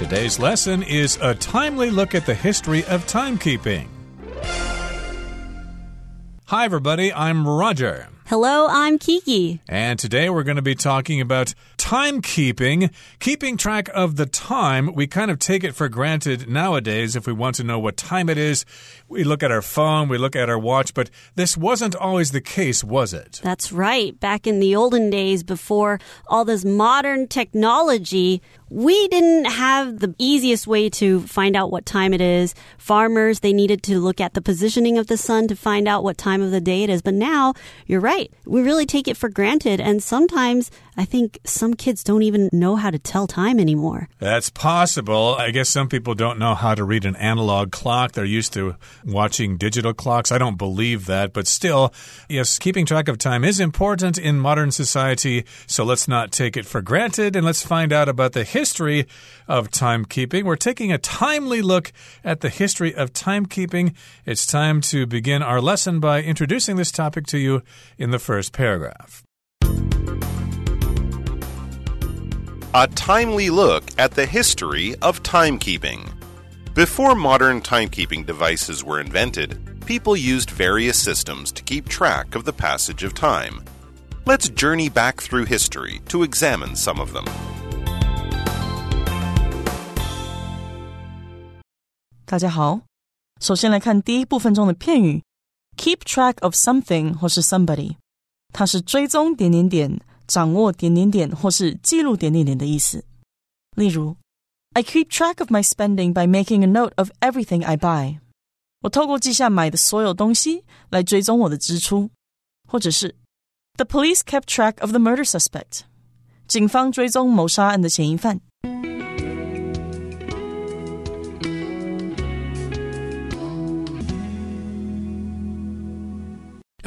Today's lesson is a timely look at the history of timekeeping. Hi, everybody, I'm Roger. Hello, I'm Kiki. And today we're going to be talking about timekeeping, keeping track of the time. We kind of take it for granted nowadays if we want to know what time it is. We look at our phone, we look at our watch, but this wasn't always the case, was it? That's right. Back in the olden days, before all this modern technology, we didn't have the easiest way to find out what time it is. Farmers, they needed to look at the positioning of the sun to find out what time of the day it is. But now, you're right. We really take it for granted. And sometimes I think some kids don't even know how to tell time anymore. That's possible. I guess some people don't know how to read an analog clock. They're used to watching digital clocks. I don't believe that, but still, yes, keeping track of time is important in modern society. So let's not take it for granted and let's find out about the history of timekeeping. We're taking a timely look at the history of timekeeping. It's time to begin our lesson by introducing this topic to you in the first paragraph. A timely look at the history of timekeeping. Before modern timekeeping devices were invented, people used various systems to keep track of the passage of time. Let's journey back through history to examine some of them. 大家好，首先来看第一部分中的片语 “keep track of something” 或是 “somebody”，它是追踪点点点 掌握点点点或是记录点点点的意思。例如，I keep track of my spending by making a note of everything I buy。我透过记下买的所有东西来追踪我的支出。或者是，The police kept track of the murder suspect。警方追踪谋杀案的嫌疑犯。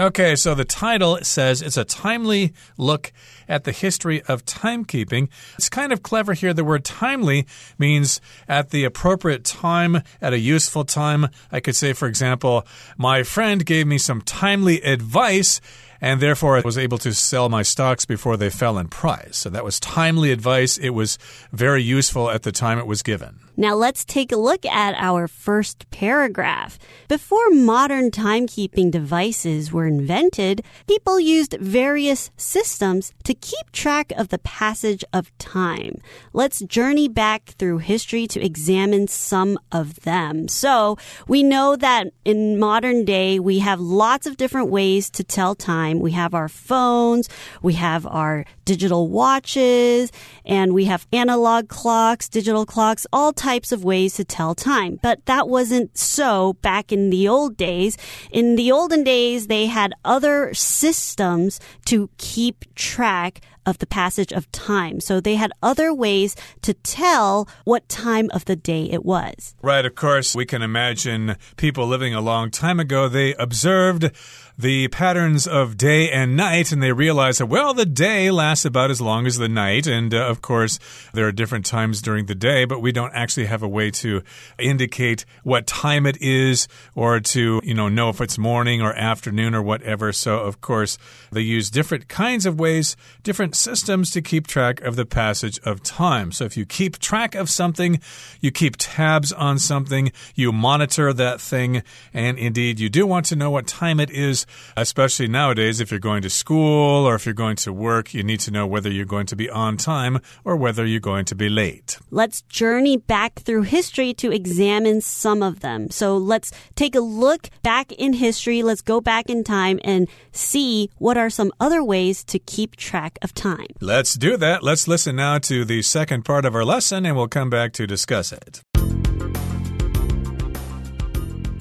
Okay, so the title says it's a timely look at the history of timekeeping. It's kind of clever here. The word timely means at the appropriate time, at a useful time. I could say, for example, my friend gave me some timely advice and therefore I was able to sell my stocks before they fell in price. So that was timely advice. It was very useful at the time it was given. Now let's take a look at our first paragraph. Before modern timekeeping devices were invented, people used various systems to keep track of the passage of time. Let's journey back through history to examine some of them. So we know that in modern day, we have lots of different ways to tell time. We have our phones, we have our digital watches, and we have analog clocks, digital clocks, all types of ways to tell time. But that wasn't so back in the old days. In the olden days, they had other systems to keep track of the passage of time. So they had other ways to tell what time of the day it was. Right, of course, we can imagine people living a long time ago, they observed the patterns of day and night, and they realize that, well, the day lasts about as long as the night. And uh, of course, there are different times during the day, but we don't actually have a way to indicate what time it is or to, you know, know if it's morning or afternoon or whatever. So, of course, they use different kinds of ways, different systems to keep track of the passage of time. So, if you keep track of something, you keep tabs on something, you monitor that thing, and indeed, you do want to know what time it is especially nowadays if you're going to school or if you're going to work, you need to know whether you're going to be on time or whether you're going to be late. Let's journey back through history to examine some of them. So let's take a look back in history. Let's go back in time and see what are some other ways to keep track of time. Let's do that. Let's listen now to the second part of our lesson and we'll come back to discuss it.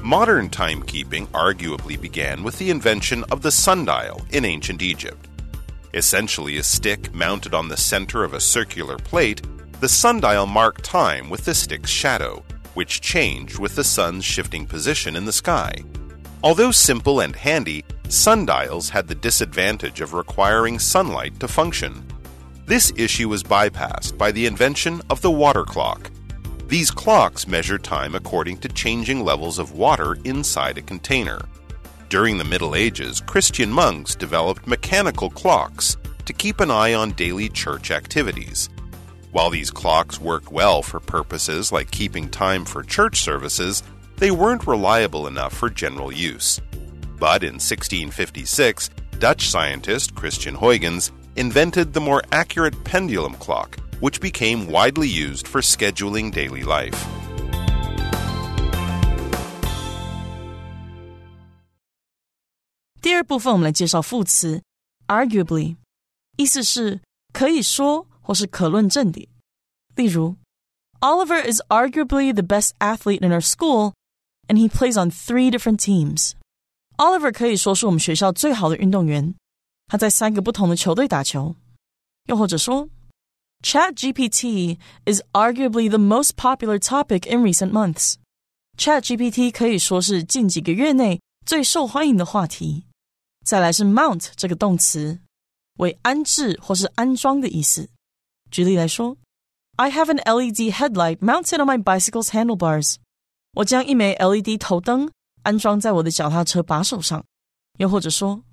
Modern timekeeping arguably began with the invention of the sundial in ancient Egypt. Essentially a stick mounted on the center of a circular plate, the sundial marked time with the stick's shadow, which changed with the sun's shifting position in the sky. Although simple and handy, sundials had the disadvantage of requiring sunlight to function. This issue was bypassed by the invention of the water clock, these clocks measure time according to changing levels of water inside a container. During the Middle Ages, Christian monks developed mechanical clocks to keep an eye on daily church activities. While these clocks worked well for purposes like keeping time for church services, they weren't reliable enough for general use. But in 1656, Dutch scientist Christian Huygens invented the more accurate pendulum clock, which became widely used for scheduling daily life. 第二部分我们来介绍副词 arguably，意思是可以说或是可论证的。例如，Oliver is arguably the best athlete in our school, and he plays on three different teams. Oliver 可以说是我们学校最好的运动员，他在三个不同的球队打球。又或者说 ，ChatGPT is arguably the most popular topic in recent months. ChatGPT 可以说是近几个月内最受欢迎的话题。再来是 mount 这个动词，为安置或是安装的意思。举例来说，I have an LED headlight mounted on my bicycle's handlebars。我将一枚 LED 头灯安装在我的脚踏车把手上。又或者说，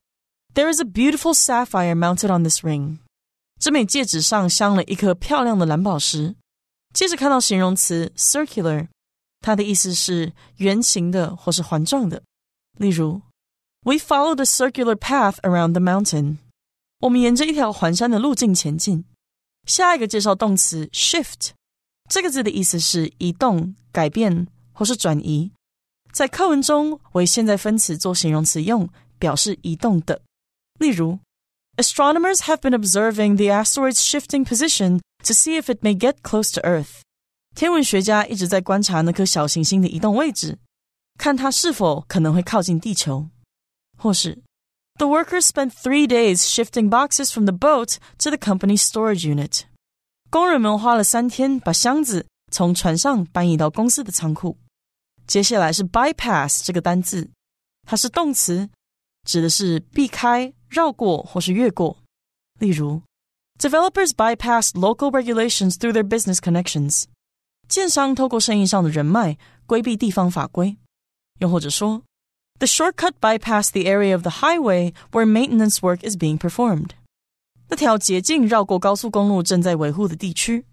There is a beautiful sapphire mounted on this ring。 这枚戒指上镶了一颗漂亮的蓝宝石。接着看到形容词 circular，它的意思是圆形的或是环状的。例如 we followed a circular path around the mountain. 我们沿着一条环山的路径前进。下一个介绍动词 shift，这个字的意思是移动、改变或是转移，在课文中为现在分词做形容词用，表示移动的。例如 ，Astronomers have been observing the asteroid's shifting position to see if it may get close to Earth。天文学家一直在观察那颗小行星的移动位置，看它是否可能会靠近地球。或是 The workers spent three days shifting boxes from the boat to the company's storage unit. 工人们花了三天把箱子从船上搬移到公司的仓库。接下来是 bypass 这个单字，它是动词，指的是避开、 绕过或是越过。例如，Developers bypass local regulations through their business connections. 建商透过生意上的人脉规避地方法规。又或者说 the shortcut bypassed the area of the highway where maintenance work is being performed. 那条捷径绕过高速公路正在维护的地区。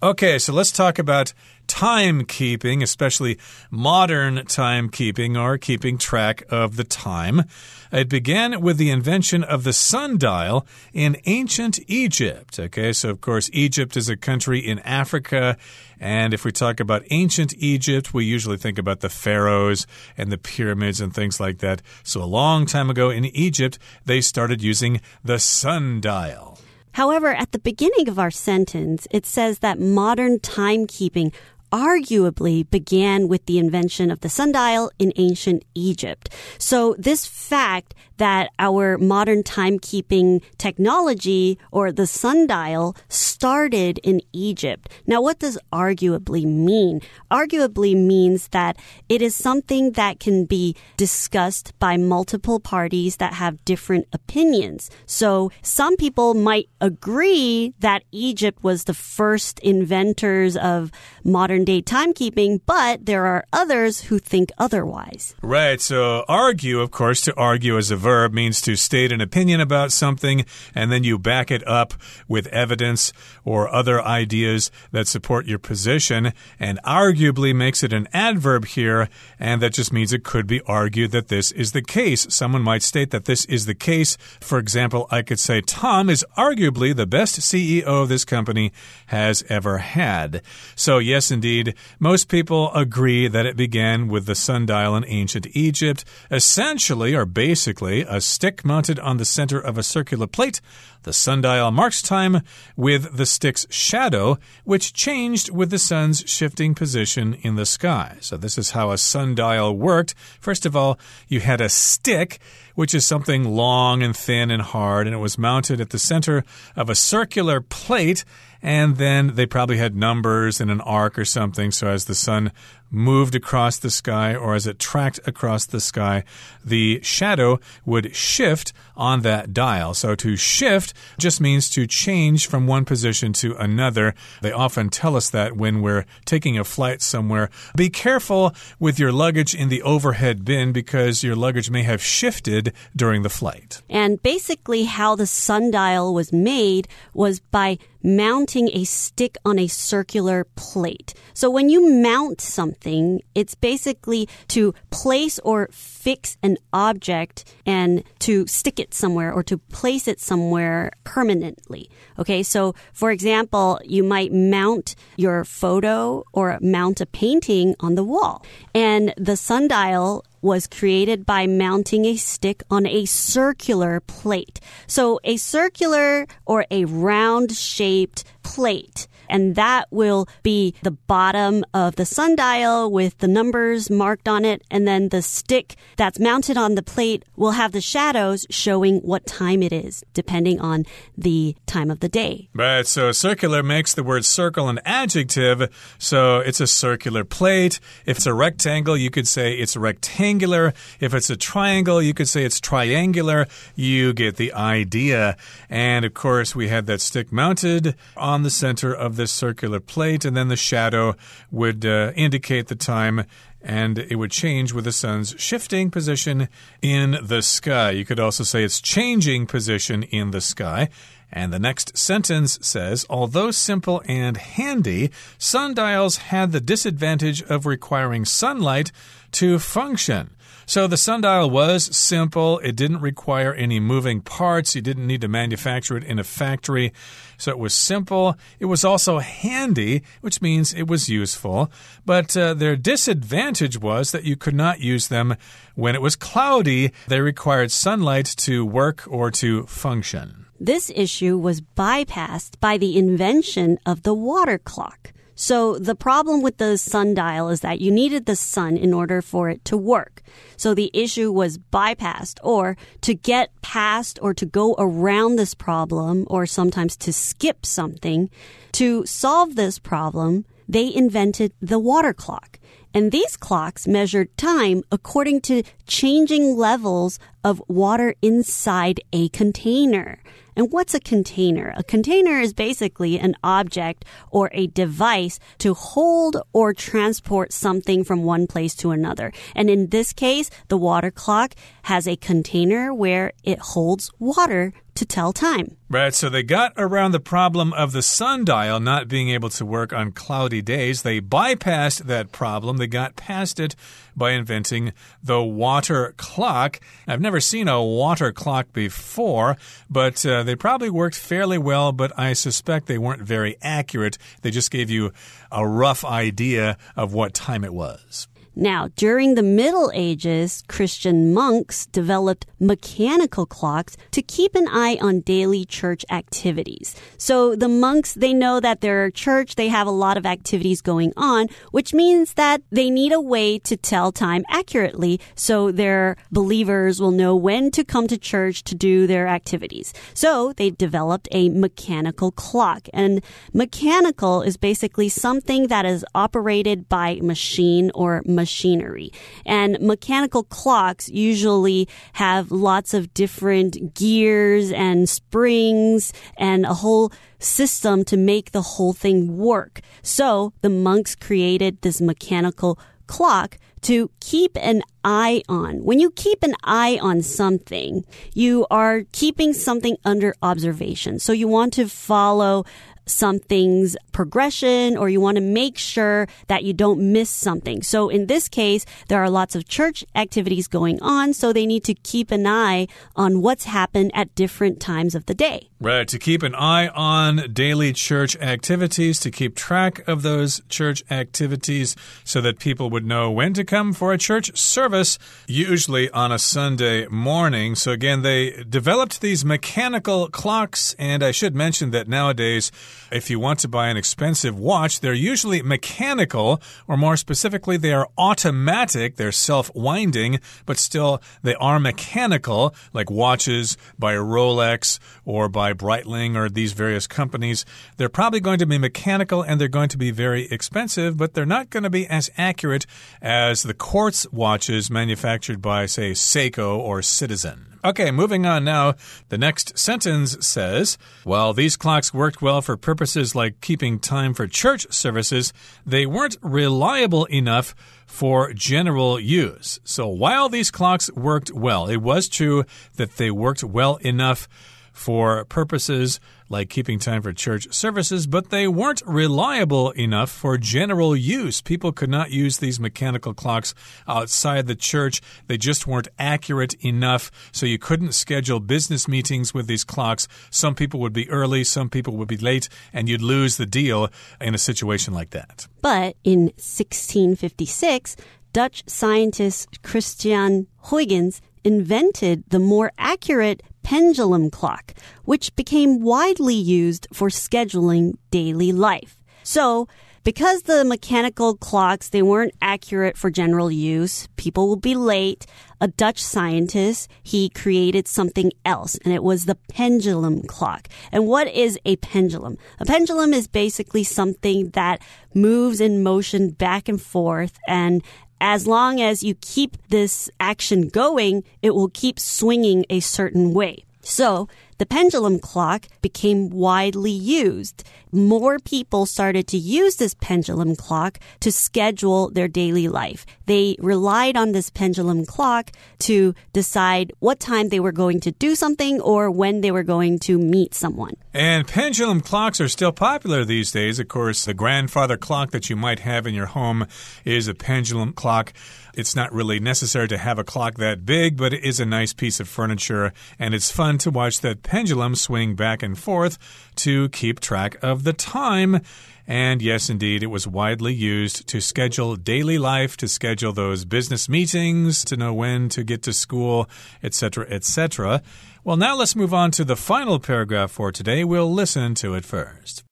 Okay, so let's talk about timekeeping, especially modern timekeeping or keeping track of the time. It began with the invention of the sundial in ancient Egypt. Okay, so of course, Egypt is a country in Africa. And if we talk about ancient Egypt, we usually think about the pharaohs and the pyramids and things like that. So a long time ago in Egypt, they started using the sundial. However, at the beginning of our sentence, it says that modern timekeeping arguably began with the invention of the sundial in ancient Egypt. So this fact that our modern timekeeping technology or the sundial started in Egypt. Now, what does arguably mean? Arguably means that it is something that can be discussed by multiple parties that have different opinions. So some people might agree that Egypt was the first inventors of modern day timekeeping, but there are others who think otherwise. Right. So argue, of course, to argue as a verb means to state an opinion about something and then you back it up with evidence or other ideas that support your position. And arguably makes it an adverb here, and that just means it could be argued that this is the case. Someone might state that this is the case. For example, I could say Tom is arguably the best CEO this company has ever had. So, yes, indeed, most people agree that it began with the sundial in ancient Egypt, essentially or basically a stick mounted on the center of a circular plate. The sundial marks time with the stick's shadow, which changed with the sun's shifting position in the sky. So, this is how a sundial worked. First of all, you had a stick, which is something long and thin and hard, and it was mounted at the center of a circular plate and then they probably had numbers in an arc or something. So as the sun moved across the sky or as it tracked across the sky, the shadow would shift on that dial. So to shift just means to change from one position to another. They often tell us that when we're taking a flight somewhere. Be careful with your luggage in the overhead bin because your luggage may have shifted during the flight. And basically, how the sundial was made was by mounting a stick on a circular plate. So when you mount something, it's basically to place or fix an object and to stick it somewhere or to place it somewhere permanently. Okay, so for example, you might mount your photo or mount a painting on the wall. And the sundial was created by mounting a stick on a circular plate. So a circular or a round shaped plate and that will be the bottom of the sundial with the numbers marked on it. And then the stick that's mounted on the plate will have the shadows showing what time it is, depending on the time of the day. Right. So circular makes the word circle an adjective. So it's a circular plate. If it's a rectangle, you could say it's rectangular. If it's a triangle, you could say it's triangular. You get the idea. And of course, we had that stick mounted on the center of this circular plate, and then the shadow would uh, indicate the time and it would change with the sun's shifting position in the sky. You could also say it's changing position in the sky. And the next sentence says, although simple and handy, sundials had the disadvantage of requiring sunlight to function. So the sundial was simple. It didn't require any moving parts. You didn't need to manufacture it in a factory. So it was simple. It was also handy, which means it was useful. But uh, their disadvantage was that you could not use them when it was cloudy. They required sunlight to work or to function. This issue was bypassed by the invention of the water clock. So the problem with the sundial is that you needed the sun in order for it to work. So the issue was bypassed or to get past or to go around this problem or sometimes to skip something. To solve this problem, they invented the water clock. And these clocks measured time according to changing levels of water inside a container. And what's a container? A container is basically an object or a device to hold or transport something from one place to another. And in this case, the water clock has a container where it holds water to tell time. Right, so they got around the problem of the sundial not being able to work on cloudy days. They bypassed that problem. They got past it by inventing the water clock. I've never seen a water clock before, but uh, they probably worked fairly well, but I suspect they weren't very accurate. They just gave you a rough idea of what time it was. Now, during the Middle Ages, Christian monks developed mechanical clocks to keep an eye on daily church activities. So the monks, they know that their church, they have a lot of activities going on, which means that they need a way to tell time accurately so their believers will know when to come to church to do their activities. So they developed a mechanical clock. And mechanical is basically something that is operated by machine or machine machinery. And mechanical clocks usually have lots of different gears and springs and a whole system to make the whole thing work. So the monks created this mechanical clock to keep an eye on. When you keep an eye on something, you are keeping something under observation. So you want to follow something's progression or you want to make sure that you don't miss something. So in this case, there are lots of church activities going on, so they need to keep an eye on what's happened at different times of the day. Right, to keep an eye on daily church activities, to keep track of those church activities so that people would know when to come for a church service, usually on a Sunday morning. So again, they developed these mechanical clocks, and I should mention that nowadays if you want to buy an expensive watch, they're usually mechanical, or more specifically, they are automatic. They're self winding, but still they are mechanical, like watches by Rolex or by Breitling or these various companies. They're probably going to be mechanical and they're going to be very expensive, but they're not going to be as accurate as the quartz watches manufactured by, say, Seiko or Citizen. Okay, moving on now. The next sentence says While these clocks worked well for purposes like keeping time for church services, they weren't reliable enough for general use. So while these clocks worked well, it was true that they worked well enough for purposes like keeping time for church services, but they weren't reliable enough for general use. People could not use these mechanical clocks outside the church. They just weren't accurate enough, so you couldn't schedule business meetings with these clocks. Some people would be early, some people would be late, and you'd lose the deal in a situation like that. But in 1656, Dutch scientist Christian Huygens invented the more accurate pendulum clock, which became widely used for scheduling daily life. So, because the mechanical clocks they weren't accurate for general use, people would be late. A Dutch scientist, he created something else and it was the pendulum clock. And what is a pendulum? A pendulum is basically something that moves in motion back and forth and as long as you keep this action going, it will keep swinging a certain way. So the pendulum clock became widely used. More people started to use this pendulum clock to schedule their daily life. They relied on this pendulum clock to decide what time they were going to do something or when they were going to meet someone. And pendulum clocks are still popular these days. Of course, the grandfather clock that you might have in your home is a pendulum clock. It's not really necessary to have a clock that big, but it is a nice piece of furniture, and it's fun to watch that pendulum swing back and forth to keep track of the time. And yes, indeed, it was widely used to schedule daily life, to schedule those business meetings, to know when to get to school, etc., etc. Well, now let's move on to the final paragraph for today. We'll listen to it first.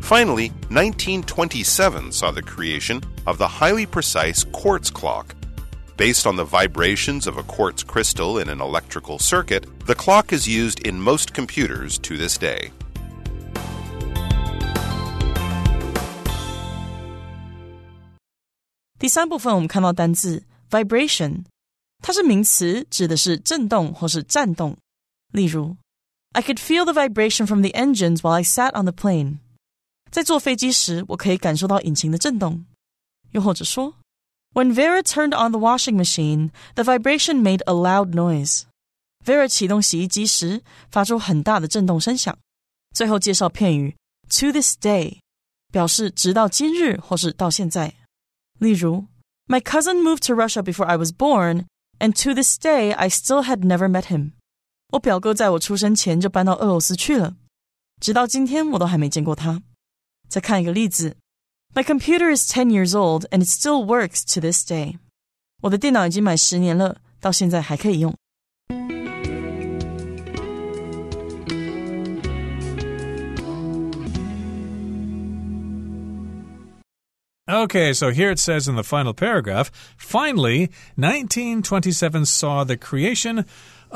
Finally, 1927 saw the creation of the highly precise quartz clock. Based on the vibrations of a quartz crystal in an electrical circuit, the clock is used in most computers to this day. 第三部分我们看到单字 vibration，它是名词，指的是震动或是颤动。例如，I could feel the vibration from the engines while I sat on the plane。在坐飞机时，我可以感受到引擎的震动。又或者说 ，When Vera turned on the washing machine, the vibration made a loud noise. Vera 启动洗衣机时，发出很大的震动声响。最后介绍片语 to this day，表示直到今日或是到现在。例如，My cousin moved to Russia before I was born, and to this day I still had never met him. 我表哥在我出生前就搬到俄罗斯去了，直到今天我都还没见过他。再看一个例子 ，My computer is ten years old and it still works to this day。我的电脑已经买十年了，到现在还可以用。Okay, so here it says in the final paragraph finally, 1927 saw the creation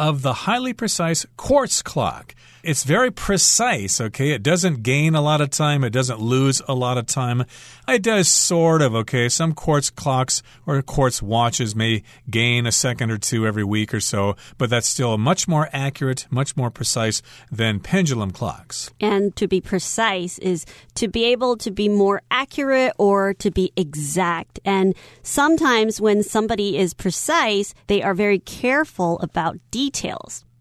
of the highly precise quartz clock. It's very precise, okay? It doesn't gain a lot of time, it doesn't lose a lot of time. It does sort of, okay? Some quartz clocks or quartz watches may gain a second or two every week or so, but that's still much more accurate, much more precise than pendulum clocks. And to be precise is to be able to be more accurate or to be exact. And sometimes when somebody is precise, they are very careful about details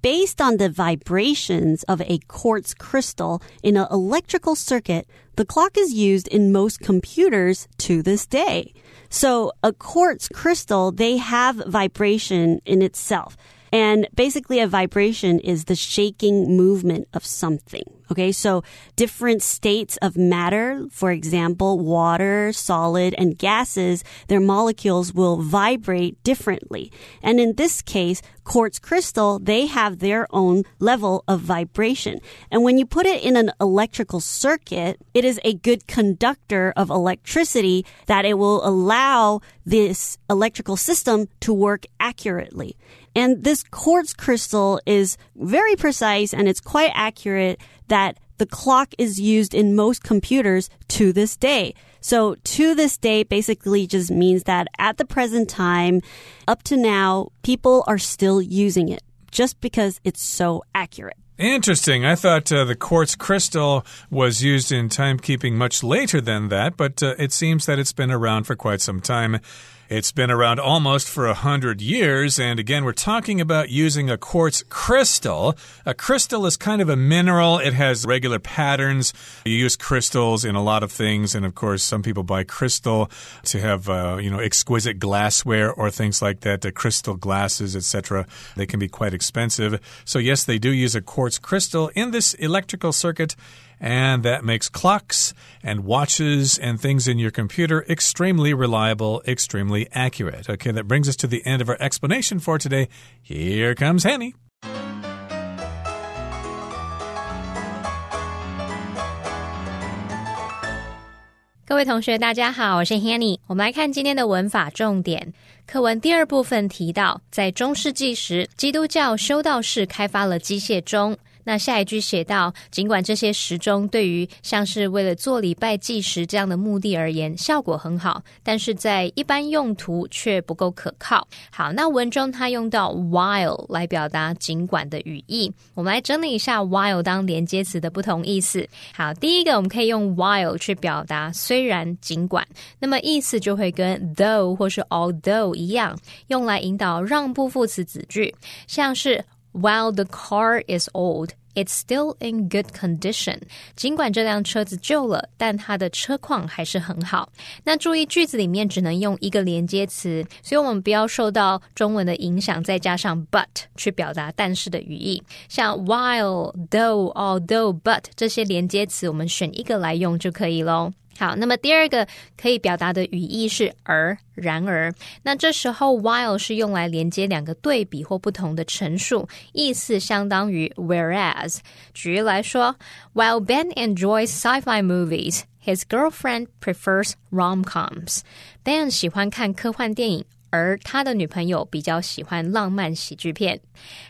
based on the vibrations of a quartz crystal in an electrical circuit, the clock is used in most computers to this day. So a quartz crystal, they have vibration in itself. And basically, a vibration is the shaking movement of something. Okay, so different states of matter, for example, water, solid, and gases, their molecules will vibrate differently. And in this case, quartz crystal, they have their own level of vibration. And when you put it in an electrical circuit, it is a good conductor of electricity that it will allow this electrical system to work accurately. And this quartz crystal is very precise and it's quite accurate that the clock is used in most computers to this day. So to this day basically just means that at the present time, up to now, people are still using it just because it's so accurate. Interesting. I thought uh, the quartz crystal was used in timekeeping much later than that, but uh, it seems that it's been around for quite some time. It's been around almost for a hundred years, and again, we're talking about using a quartz crystal. A crystal is kind of a mineral, it has regular patterns. You use crystals in a lot of things, and of course, some people buy crystal to have, uh, you know, exquisite glassware or things like that, uh, crystal glasses, etc. They can be quite expensive. So, yes, they do use a quartz crystal in this electrical circuit and that makes clocks and watches and things in your computer extremely reliable, extremely accurate. Okay, that brings us to the end of our explanation for today. Here comes Hanny. 各位同学，大家好，我是 Hanny。我们来看今天的文法重点。课文第二部分提到，在中世纪时，基督教修道士开发了机械钟。 那下一句写到，尽管这些时钟对于像是为了做礼拜计时这样的目的而言效果很好，但是在一般用途却不够可靠。好，那文中它用到 while 来表达尽管的语义，我们来整理一下 while 当连接词的不同意思。好，第一个我们可以用 while 去表达虽然尽管，那么意思就会跟 though 或是 although 一样，用来引导让步副词子句，像是。While the car is old, it's still in good condition. 尽管这辆车子旧了，但它的车况还是很好。那注意句子里面只能用一个连接词，所以我们不要受到中文的影响，再加上 but 去表达但是的语义。像 while, though, although, but 这些连接词，我们选一个来用就可以喽。好，那么第二个可以表达的语义是而、然而。那这时候 while 是用来连接两个对比或不同的陈述，意思相当于 whereas。举例来说，While Ben enjoys sci-fi movies, his girlfriend prefers rom-coms. Ben 喜欢看科幻电影。而他的女朋友比较喜欢浪漫喜剧片。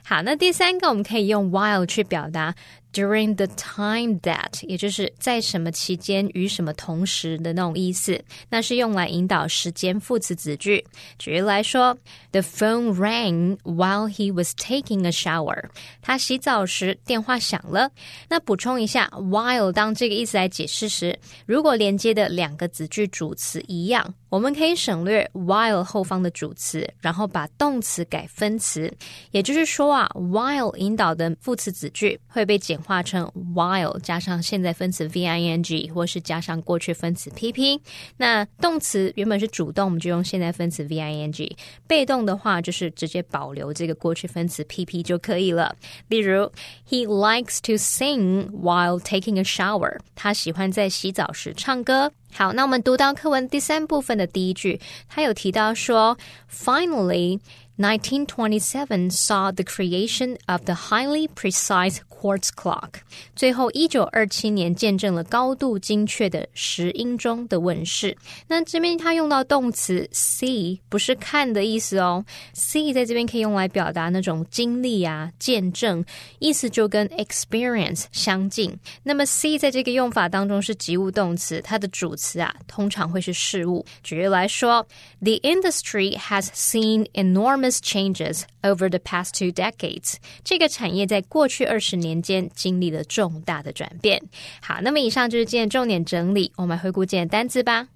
好，那第三个我们可以用 while 去表达 during the time that，也就是在什么期间与什么同时的那种意思。那是用来引导时间副词子句。举例来说，The phone rang while he was taking a shower。他洗澡时电话响了。那补充一下，while 当这个意思来解释时，如果连接的两个子句主词一样。我们可以省略 while 后方的主词，然后把动词改分词。也就是说啊，while 引导的副词子句会被简化成 while 加上现在分词 v i n g，或是加上过去分词 p p。那动词原本是主动，我们就用现在分词 v i n g；被动的话，就是直接保留这个过去分词 p p 就可以了。例如，He likes to sing while taking a shower。他喜欢在洗澡时唱歌。好，那我们读到课文第三部分的第一句，他有提到说，Finally。1927 saw the creation of the highly precise quartz clock。最后，一九二七年见证了高度精确的石英钟的问世。那这边它用到动词 see，不是看的意思哦。see 在这边可以用来表达那种经历啊、见证，意思就跟 experience 相近。那么 see 在这个用法当中是及物动词，它的主词啊通常会是事物。举例来说，The industry has seen enormous changes over the past two decades。这个产业在过去二十年。年间经历了重大的转变。好，那么以上就是今天重点整理，我们回顾今天单词吧。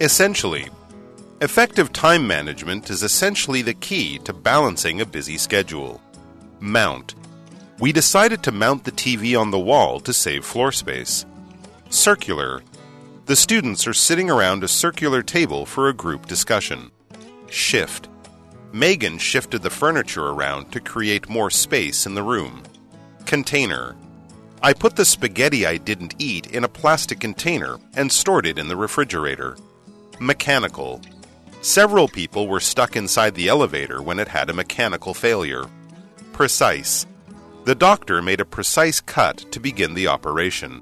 Essentially, effective time management is essentially the key to balancing a busy schedule. Mount. We decided to mount the TV on the wall to save floor space. Circular. The students are sitting around a circular table for a group discussion. Shift. Megan shifted the furniture around to create more space in the room. Container. I put the spaghetti I didn't eat in a plastic container and stored it in the refrigerator. Mechanical. Several people were stuck inside the elevator when it had a mechanical failure. Precise. The doctor made a precise cut to begin the operation.